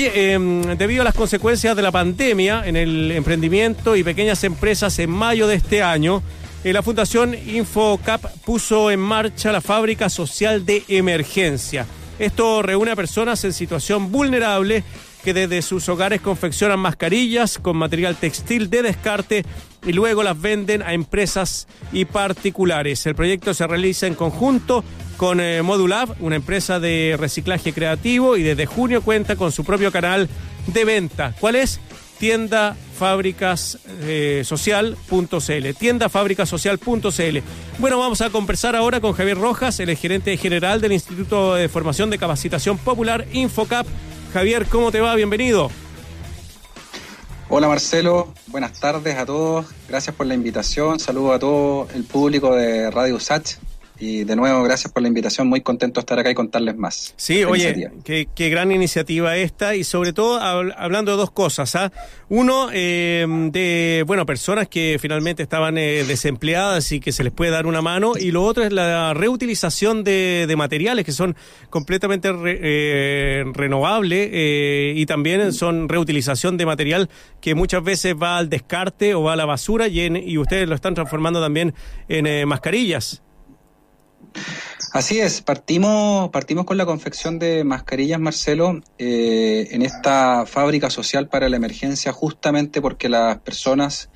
Em, debido a las consecuencias de la pandemia en el emprendimiento y pequeñas empresas en mayo de este año, eh, la Fundación InfoCap puso en marcha la fábrica social de emergencia. Esto reúne a personas en situación vulnerable que desde sus hogares confeccionan mascarillas con material textil de descarte y luego las venden a empresas y particulares. El proyecto se realiza en conjunto con eh, Modulab, una empresa de reciclaje creativo y desde junio cuenta con su propio canal de venta. ¿Cuál es? Tienda Fábricas eh, Social.cl. Tienda Social.cl. Bueno, vamos a conversar ahora con Javier Rojas, el gerente general del Instituto de Formación de Capacitación Popular Infocap. Javier, ¿cómo te va? Bienvenido. Hola Marcelo, buenas tardes a todos, gracias por la invitación, saludo a todo el público de Radio Sach y de nuevo, gracias por la invitación. Muy contento de estar acá y contarles más. Sí, oye, qué, gran iniciativa esta y sobre todo hablando de dos cosas. ¿ah? Uno, eh, de, bueno, personas que finalmente estaban eh, desempleadas y que se les puede dar una mano. Y lo otro es la reutilización de, materiales que son completamente eh, renovables y también son reutilización de material que muchas veces va al descarte o va a la basura y, y ustedes lo están transformando también en mascarillas. Así es, partimos, partimos con la confección de mascarillas, Marcelo, eh, en esta fábrica social para la emergencia, justamente porque las personas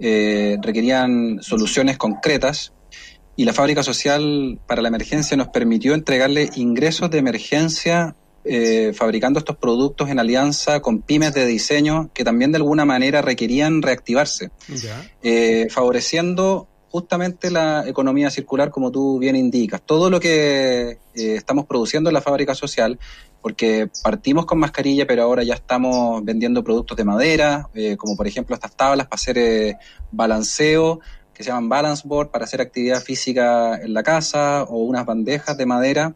eh, requerían soluciones concretas y la fábrica social para la emergencia nos permitió entregarle ingresos de emergencia eh, fabricando estos productos en alianza con pymes de diseño que también de alguna manera requerían reactivarse, favoreciendo justamente la economía circular, como tú bien indicas. Todo lo que eh, estamos produciendo en la fábrica social, porque partimos con mascarilla, pero ahora ya estamos vendiendo productos de madera, eh, como por ejemplo estas tablas para hacer eh, balanceo, que se llaman balance board, para hacer actividad física en la casa, o unas bandejas de madera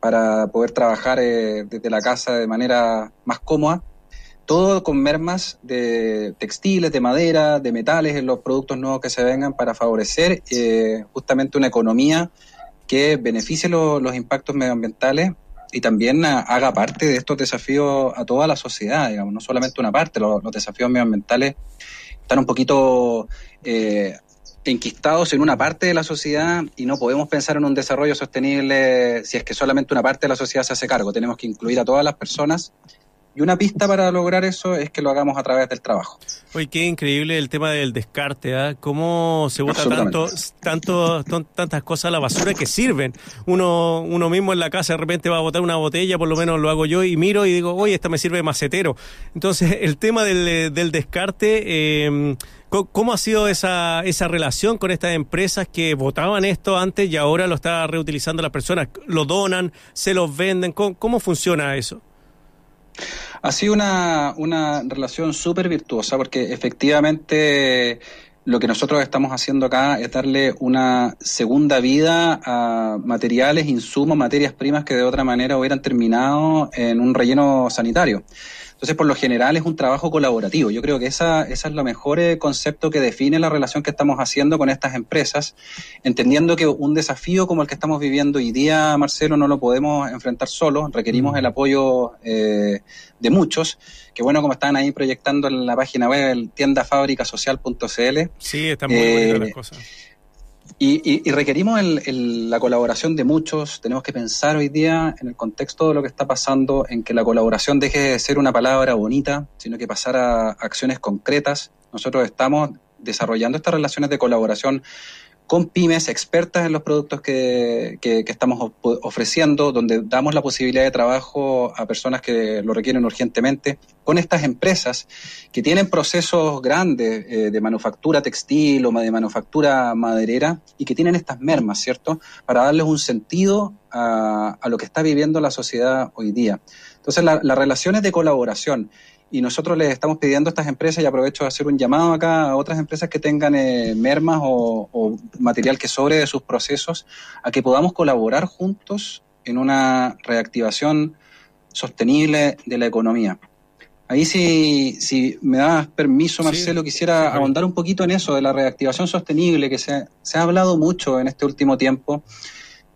para poder trabajar desde la casa de manera más cómoda todo con mermas de textiles, de madera, de metales en los productos nuevos que se vengan para favorecer eh, justamente una economía que beneficie los impactos medioambientales y también haga parte de estos desafíos a toda la sociedad, digamos, no solamente una parte, los, desafíos medioambientales están un poquito eh, enquistados en una parte de la sociedad y no podemos pensar en un desarrollo sostenible si es que solamente una parte de la sociedad se hace cargo, tenemos que incluir a todas las personas y una pista para lograr eso es que lo hagamos a través del trabajo. Oye, qué increíble el tema del descarte, ¿ah? Cómo se bota tanto, tanto, tantas cosas a la basura que sirven. Uno, uno mismo en la casa de repente va a botar una botella, por lo menos lo hago yo, y miro y digo, oye, esta me sirve de macetero. Entonces, el tema del, del descarte, eh, ¿Cómo ha sido esa, esa relación con estas empresas que votaban esto antes y ahora lo está reutilizando las personas? ¿Lo donan? ¿Se los venden? cómo funciona eso? Ha sido una, una relación súper virtuosa porque efectivamente lo que nosotros estamos haciendo acá es darle una segunda vida a materiales, insumos, materias primas que de otra manera hubieran terminado en un relleno sanitario. Entonces, por lo general es un trabajo colaborativo. Yo creo que esa, esa es lo mejor eh, concepto que define la relación que estamos haciendo con estas empresas, entendiendo que un desafío como el que estamos viviendo hoy día, Marcelo, no lo podemos enfrentar solos, requerimos mm. el apoyo eh, de muchos, que bueno, como están ahí proyectando en la página web, tiendafabricasocial.cl. Sí, están muy bonitas las eh, cosas. Y, requerimos la colaboración de muchos. Tenemos que pensar hoy día en el contexto de lo que está pasando, en que la colaboración deje de ser una palabra bonita, sino que pasar a acciones concretas. Nosotros estamos desarrollando estas relaciones de colaboración con pymes expertas en los productos que, que, estamos ofreciendo, donde damos la posibilidad de trabajo a personas que lo requieren urgentemente, con estas empresas que tienen procesos grandes eh, de manufactura textil o de manufactura maderera y que tienen estas mermas, ¿cierto? Para darles un sentido a, a lo que está viviendo la sociedad hoy día. Entonces, las relaciones de colaboración y nosotros les estamos pidiendo a estas empresas, y aprovecho de hacer un llamado acá a otras empresas que tengan eh, mermas o, material que sobre de sus procesos, a que podamos colaborar juntos en una reactivación sostenible de la economía. Ahí si, si me das permiso, Marcelo, quisiera ahondar un poquito en eso, de la reactivación sostenible, que se, se ha hablado mucho en este último tiempo,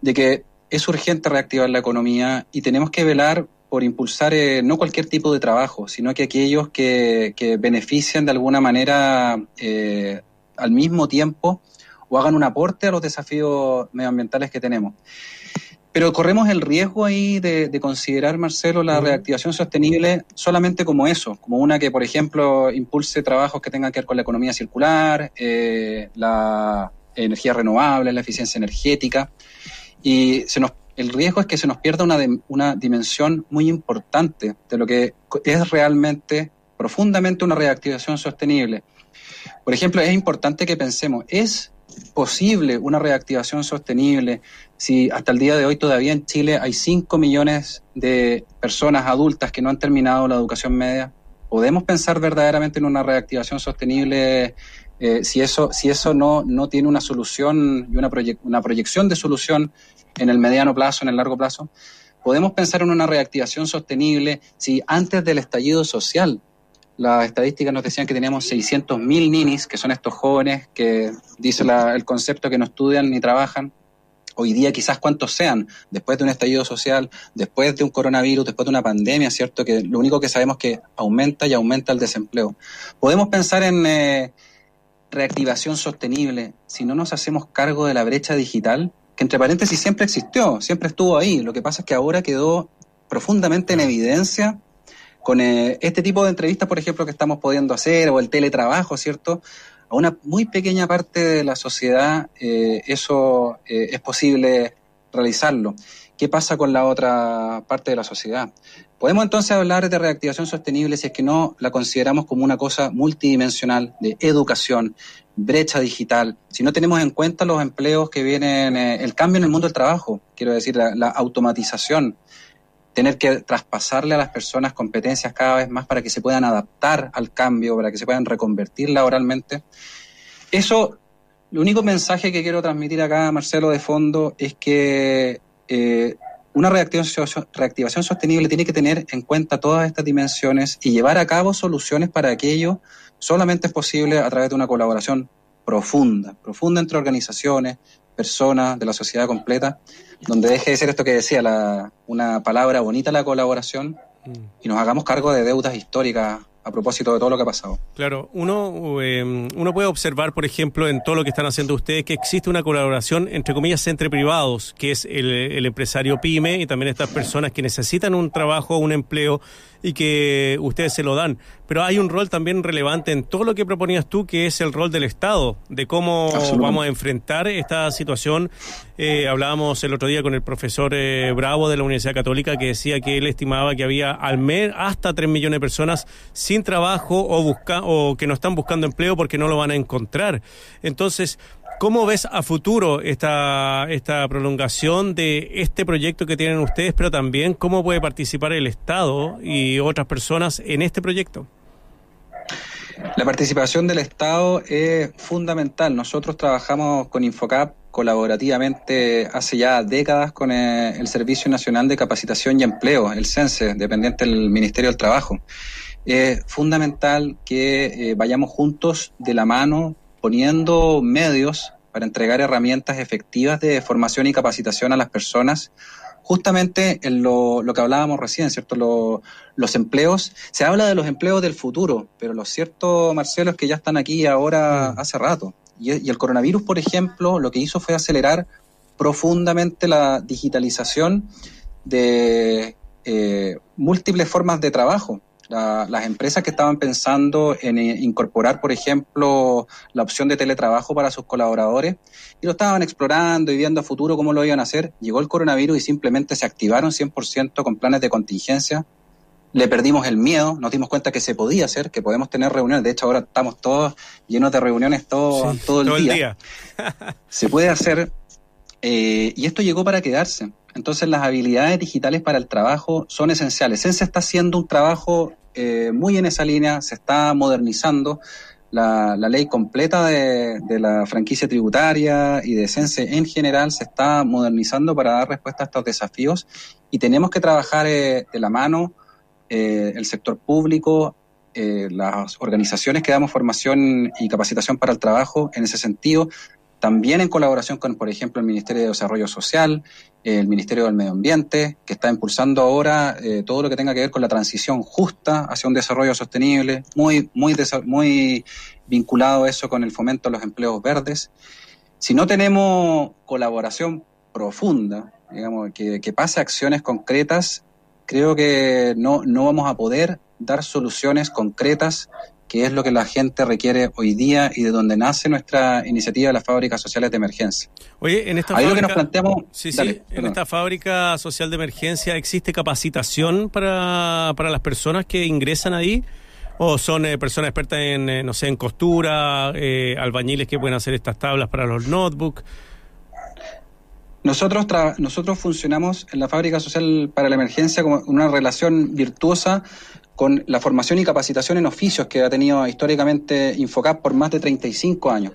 de que es urgente reactivar la economía y tenemos que velar por impulsar eh, no cualquier tipo de trabajo, sino que aquellos que, que benefician de alguna manera eh, al mismo tiempo o hagan un aporte a los desafíos medioambientales que tenemos. Pero corremos el riesgo ahí de, considerar, Marcelo, la reactivación sostenible solamente como eso, como una que, por ejemplo, impulse trabajos que tengan que ver con la economía circular, eh, la energía renovable, la eficiencia energética. Y se nos, el riesgo es que se nos pierda una, una dimensión muy importante de lo que es realmente, profundamente, una reactivación sostenible. Por ejemplo, es importante que pensemos, ¿es posible una reactivación sostenible si hasta el día de hoy todavía en Chile hay 5 millones de personas adultas que no han terminado la educación media? ¿Podemos pensar verdaderamente en una reactivación sostenible eh, si eso, si eso no, no tiene una solución y una, una proyección de solución en el mediano plazo, en el largo plazo? ¿Podemos pensar en una reactivación sostenible si antes del estallido social las estadísticas nos decían que teníamos 600.000 ninis, que son estos jóvenes que dice el concepto que no estudian ni trabajan. Hoy día quizás cuántos sean, después de un estallido social, después de un coronavirus, después de una pandemia, ¿cierto? Que lo único que sabemos es que aumenta y aumenta el desempleo. Podemos pensar en eh, reactivación sostenible si no nos hacemos cargo de la brecha digital, que entre paréntesis siempre existió, siempre estuvo ahí. Lo que pasa es que ahora quedó profundamente en evidencia con eh, este tipo de entrevistas, por ejemplo, que estamos pudiendo hacer, o el teletrabajo, ¿cierto? A una muy pequeña parte de la sociedad eh, eso eh, es posible realizarlo. ¿Qué pasa con la otra parte de la sociedad? Podemos entonces hablar de reactivación sostenible si es que no la consideramos como una cosa multidimensional de educación, brecha digital, si no tenemos en cuenta los empleos que vienen, el cambio en el mundo del trabajo, quiero decir, la automatización, tener que traspasarle a las personas competencias cada vez más para que se puedan adaptar al cambio, para que se puedan reconvertir laboralmente. Eso, el único mensaje que quiero transmitir acá, Marcelo, de fondo, es que eh, una reactivación, reactivación sostenible tiene que tener en cuenta todas estas dimensiones y llevar a cabo soluciones para aquello solamente es posible a través de una colaboración profunda, profunda entre organizaciones, personas, de la sociedad completa, donde deje de ser esto que decía, la, una palabra bonita la colaboración mm. y nos hagamos cargo de deudas históricas a propósito de todo lo que ha pasado. Claro, uno, em, uno puede observar, por ejemplo, en todo lo que están haciendo ustedes, que existe una colaboración, entre comillas, entre privados, que es el, el empresario pyme y también estas personas que necesitan un trabajo, un empleo y que ustedes se lo dan. Pero hay un rol también relevante en todo lo que proponías tú, que es el rol del Estado, de cómo vamos a enfrentar esta situación. Eh, hablábamos el otro día con el profesor eh, Bravo de la Universidad Católica, que decía que él estimaba que había al mes hasta 3 millones de personas sin trabajo o, busca o que no están buscando empleo porque no lo van a encontrar. Entonces, ¿Cómo ves a futuro esta, esta prolongación de este proyecto que tienen ustedes, pero también cómo puede participar el Estado y otras personas en este proyecto? La participación del Estado es fundamental. Nosotros trabajamos con Infocap colaborativamente hace ya décadas con eh, el Servicio Nacional de Capacitación y Empleo, el CENSE, dependiente del Ministerio del Trabajo. Es fundamental que eh, vayamos juntos de la mano poniendo medios para entregar herramientas efectivas de formación y capacitación a las personas, justamente en lo, que hablábamos recién, ¿cierto? los empleos, se habla de los empleos del futuro, pero lo cierto, Marcelo, es que ya están aquí ahora mm. hace rato. Y, el coronavirus, por ejemplo, lo que hizo fue acelerar profundamente la digitalización de eh, múltiples formas de trabajo las empresas que estaban pensando en eh, incorporar, por ejemplo, la opción de teletrabajo para sus colaboradores y lo estaban explorando y viendo a futuro cómo lo iban a hacer, llegó el coronavirus y simplemente se activaron 100% con planes de contingencia. Le perdimos el miedo, nos dimos cuenta que se podía hacer, que podemos tener reuniones. De hecho, ahora estamos todos llenos de reuniones todo, todo el día. se puede hacer eh, y esto llegó para quedarse. Entonces las habilidades digitales para el trabajo son esenciales. Sense está haciendo un trabajo eh, muy en esa línea, se está modernizando. La, ley completa de, la franquicia tributaria y de Sense en general se está modernizando para dar respuesta a estos desafíos y tenemos que trabajar eh, de la mano eh, el sector público, las organizaciones que damos formación y capacitación para el trabajo en ese sentido, también en colaboración con, por ejemplo, el Ministerio de Desarrollo Social, el Ministerio del Medio Ambiente, que está impulsando ahora eh, todo lo que tenga que ver con la transición justa hacia un desarrollo sostenible, muy, muy, muy vinculado eso con el fomento de los empleos verdes. Si no tenemos colaboración profunda, digamos, que, pase acciones concretas, creo que no, no vamos a poder dar soluciones concretas que es lo que la gente requiere hoy día y de donde nace nuestra iniciativa de las fábricas sociales de emergencia. Oye, en esta fábrica, que nos planteamos, sí, sí, en esta fábrica social de emergencia existe capacitación para, para las personas que ingresan ahí o son eh, personas expertas en eh, no sé en costura, eh, albañiles que pueden hacer estas tablas para los notebooks. Nosotros, nosotros funcionamos en la Fábrica Social para la Emergencia como una relación virtuosa con la formación y capacitación en oficios que ha tenido históricamente Infocap por más de 35 años.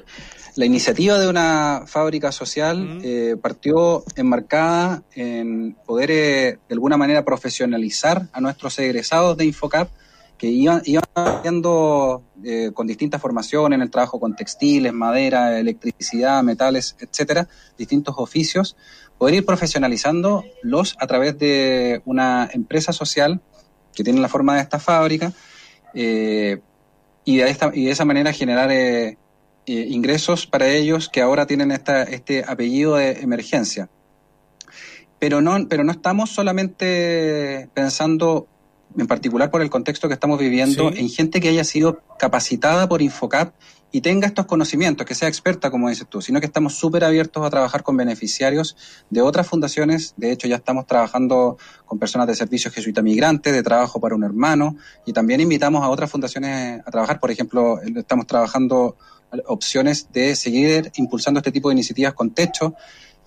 La iniciativa de una fábrica social eh, partió enmarcada en poder eh, de alguna manera profesionalizar a nuestros egresados de Infocap que iban, iban eh, con distintas formaciones en el trabajo con textiles, madera, electricidad, metales, etcétera, distintos oficios, poder ir profesionalizándolos a través de una empresa social que tienen la forma de esta fábrica eh, y, de esta, y de esa manera generar eh, ingresos para ellos que ahora tienen esta, este apellido de emergencia. Pero no, pero no estamos solamente pensando, en particular por el contexto que estamos viviendo, en gente que haya sido capacitada por Infocap y tenga estos conocimientos, que sea experta, como dices tú, sino que estamos súper abiertos a trabajar con beneficiarios de otras fundaciones. De hecho, ya estamos trabajando con personas de servicios jesuita migrantes, de trabajo para un hermano, y también invitamos a otras fundaciones a trabajar. Por ejemplo, estamos trabajando opciones de seguir impulsando este tipo de iniciativas con techo.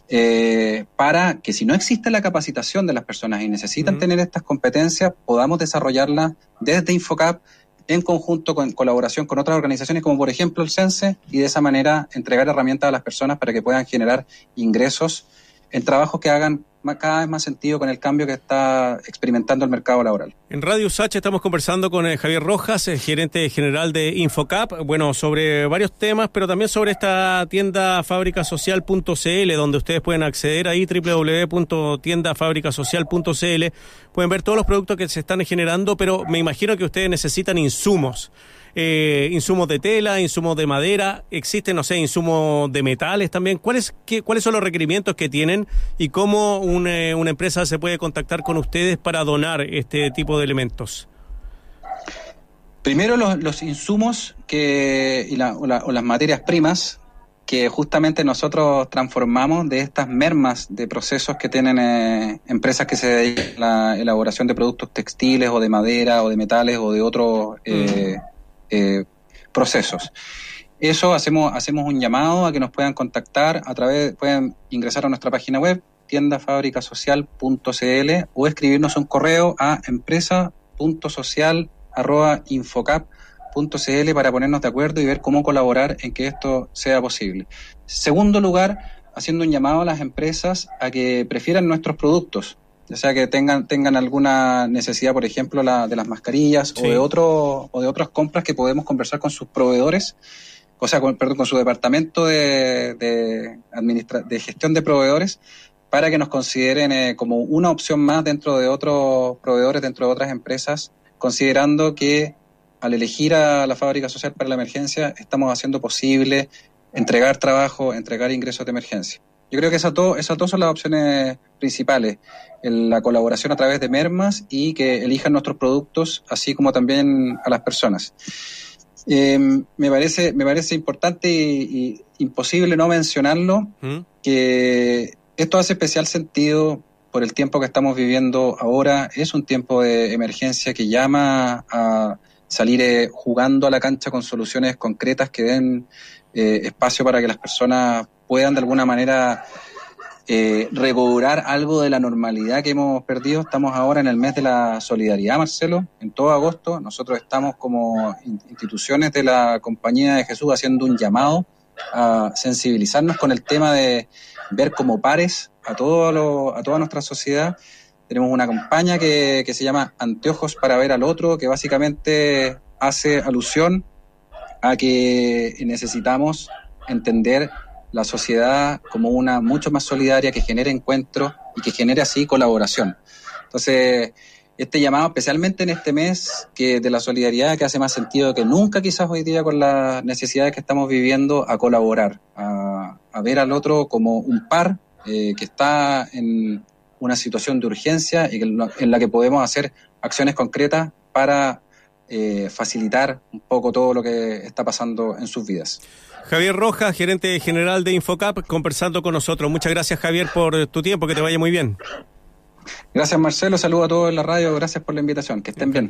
Eh, para que si no existe la capacitación de las personas y necesitan tener estas competencias, podamos desarrollarlas desde Infocap en conjunto con colaboración con otras organizaciones como por ejemplo el CENSE y de esa manera entregar herramientas a las personas para que puedan generar ingresos. En trabajos que hagan cada vez más sentido con el cambio que está experimentando el mercado laboral. En Radio USACH estamos conversando con eh, Javier Rojas, eh, gerente general de Infocap, bueno, sobre varios temas, pero también sobre esta tienda fábricasocial.cl, donde ustedes pueden acceder ahí, www.tiendafabricasocial.cl, pueden ver todos los productos que se están generando, pero me imagino que ustedes necesitan insumos eh, insumos de tela, insumos de madera, existen, no sé, insumos de metales también. ¿Cuáles, qué, ¿Cuáles son los requerimientos que tienen y cómo una, una empresa se puede contactar con ustedes para donar este tipo de elementos? Primero los, los insumos que, y la, o, las materias primas que justamente nosotros transformamos de estas mermas de procesos que tienen eh, empresas que se dedican a la elaboración de productos textiles o de madera o de metales o de otros eh, eh, procesos. Eso hacemos, hacemos un llamado a que nos puedan contactar a través, pueden ingresar a nuestra página web, tiendafabricasocial.cl o escribirnos un correo a empresa.social.infocap.cl para ponernos de acuerdo y ver cómo colaborar en que esto sea posible. Segundo lugar, haciendo un llamado a las empresas a que prefieran nuestros productos o sea que tengan tengan alguna necesidad, por ejemplo, la, de las mascarillas o de otro o de otras compras que podemos conversar con sus proveedores, o sea, con, perdón, con su departamento de de, de gestión de proveedores para que nos consideren eh, como una opción más dentro de otros proveedores, dentro de otras empresas, considerando que al elegir a la fábrica social para la emergencia estamos haciendo posible entregar trabajo, entregar ingresos de emergencia. Yo creo que esas dos, esas dos son las opciones principales, la colaboración a través de mermas y que elijan nuestros productos, así como también a las personas. Em, me parece me parece importante y, imposible no mencionarlo ¿Mm? que esto hace especial sentido por el tiempo que estamos viviendo ahora es un tiempo de emergencia que llama a salir eh, jugando a la cancha con soluciones concretas que den eh, espacio para que las personas puedan de alguna manera eh, recobrar algo de la normalidad que hemos perdido. Estamos ahora en el mes de la solidaridad, Marcelo, en todo agosto. Nosotros estamos como instituciones de la Compañía de Jesús haciendo un llamado a sensibilizarnos con el tema de ver como pares a, todo a toda nuestra sociedad. Tenemos una campaña que, que se llama Anteojos para ver al otro, que básicamente hace alusión a que necesitamos entender la sociedad como una mucho más solidaria que genere encuentros y que genere así colaboración. Entonces, este llamado, especialmente en este mes que de la solidaridad, que hace más sentido que nunca quizás hoy día con las necesidades que estamos viviendo, a colaborar, a, ver al otro como un par eh, que está en una situación de urgencia y en la que podemos hacer acciones concretas para eh, facilitar un poco todo lo que está pasando en sus vidas. Javier Rojas, gerente general de Infocap, conversando con nosotros. Muchas gracias Javier por tu tiempo, que te vaya muy bien. Gracias Marcelo, saludo a todos en la radio, gracias por la invitación, que estén bien.